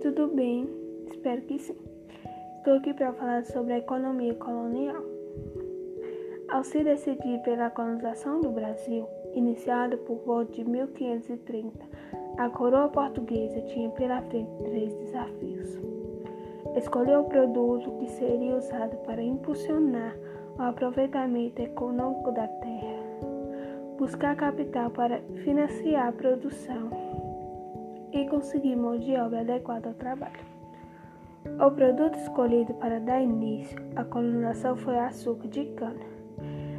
tudo bem? Espero que sim. Estou aqui para falar sobre a economia colonial. Ao se decidir pela colonização do Brasil, iniciada por volta de 1530, a coroa portuguesa tinha pela frente três desafios. Escolher o produto que seria usado para impulsionar o aproveitamento econômico da terra, buscar capital para financiar a produção e conseguir mão de obra adequada ao trabalho. O produto escolhido para dar início à colonização foi o açúcar de cana,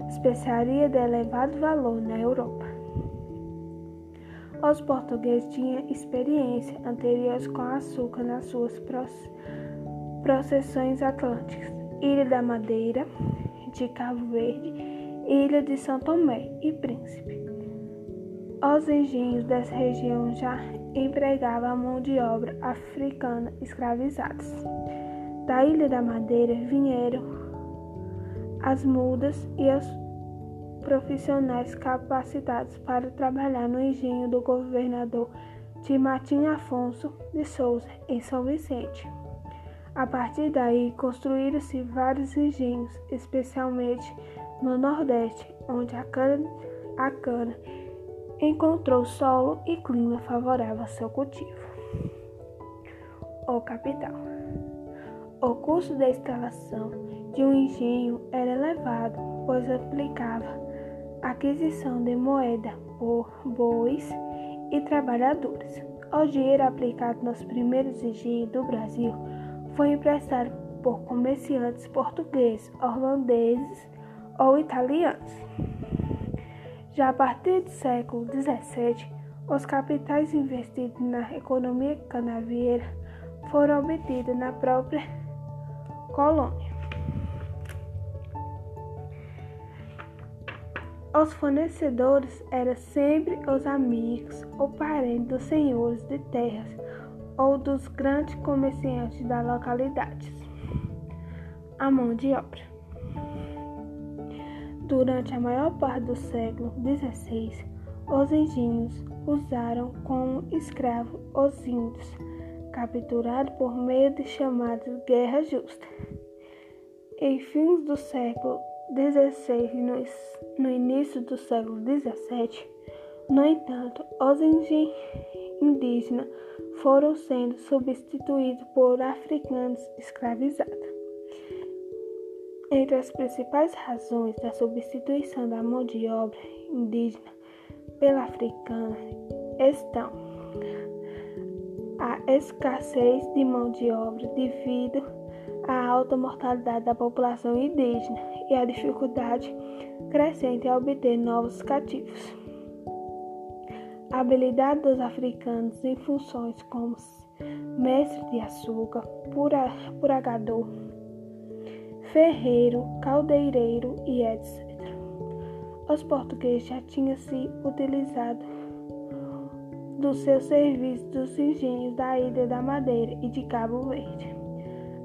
especiaria de elevado valor na Europa. Os portugueses tinham experiência anteriores com açúcar nas suas processões atlânticas, Ilha da Madeira, de Cabo Verde, Ilha de São Tomé e Príncipe. Os engenhos dessa região já empregavam a mão de obra africana escravizadas. Da Ilha da Madeira vieram as mudas e os profissionais capacitados para trabalhar no engenho do governador de Martim Afonso de Souza, em São Vicente. A partir daí, construíram-se vários engenhos, especialmente no Nordeste, onde a cana, a cana encontrou solo e clima favorável a seu cultivo. O capital. O custo da instalação de um engenho era elevado, pois aplicava aquisição de moeda por bois e trabalhadores. O dinheiro aplicado nos primeiros engenhos do Brasil foi emprestado por comerciantes portugueses, holandeses ou italianos. Já a partir do século XVII, os capitais investidos na economia canavieira foram obtidos na própria colônia. Os fornecedores eram sempre os amigos ou parentes dos senhores de terras ou dos grandes comerciantes das localidades. A mão de obra. Durante a maior parte do século XVI, os engenhos usaram como escravos os índios, capturados por meio de chamadas guerras justas. Em fins do século XVI e no início do século XVII, no entanto, os indígenas foram sendo substituídos por africanos escravizados. Entre as principais razões da substituição da mão de obra indígena pela africana estão a escassez de mão de obra devido à alta mortalidade da população indígena e a dificuldade crescente em obter novos cativos. A habilidade dos africanos em funções como mestre de açúcar, puragador, ferreiro, caldeireiro e etc. Os portugueses já tinham se utilizado dos seus serviços dos engenhos da Ilha da Madeira e de Cabo Verde.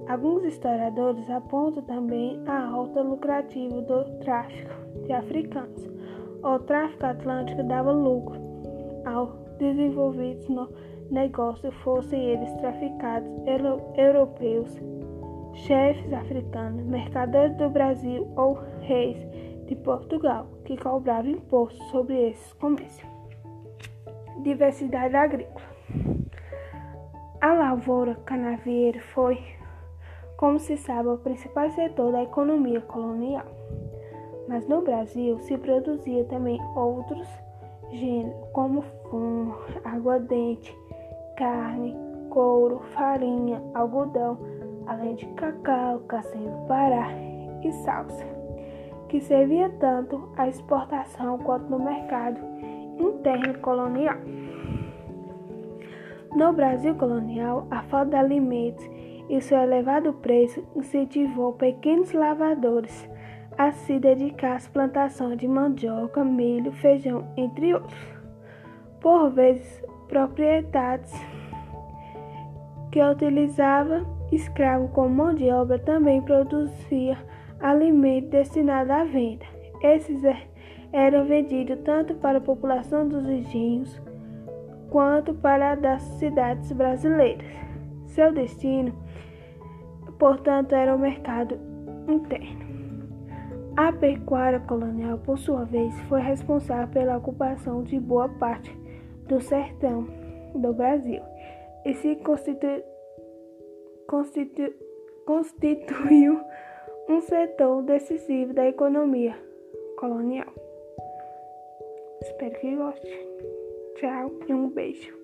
Alguns historiadores apontam também a alta lucrativa do tráfico de africanos. O tráfico atlântico dava lucro ao desenvolvidos no negócio, fossem eles traficados europeus chefes africanos, mercadores do Brasil ou reis de Portugal, que cobravam impostos sobre esses comércios. Diversidade agrícola. A lavoura canavieira foi, como se sabe, o principal setor da economia colonial. Mas no Brasil se produzia também outros gêneros, como fumo, aguardente, carne, couro, farinha, algodão, além de cacau, castanha do Pará e salsa, que servia tanto à exportação quanto no mercado interno colonial. No Brasil colonial, a falta de alimentos e seu elevado preço incentivou pequenos lavadores a se dedicar às plantações de mandioca, milho, feijão, entre outros. Por vezes, propriedades que utilizava escravo como mão de obra também produzia alimentos destinados à venda. Esses é, eram vendidos tanto para a população dos engenhos quanto para a das cidades brasileiras. Seu destino, portanto, era o mercado interno. A pecuária colonial, por sua vez, foi responsável pela ocupação de boa parte do sertão do Brasil e se constitu... Constitu... constituiu um setor decisivo da economia colonial. Espero que goste. Tchau e um beijo.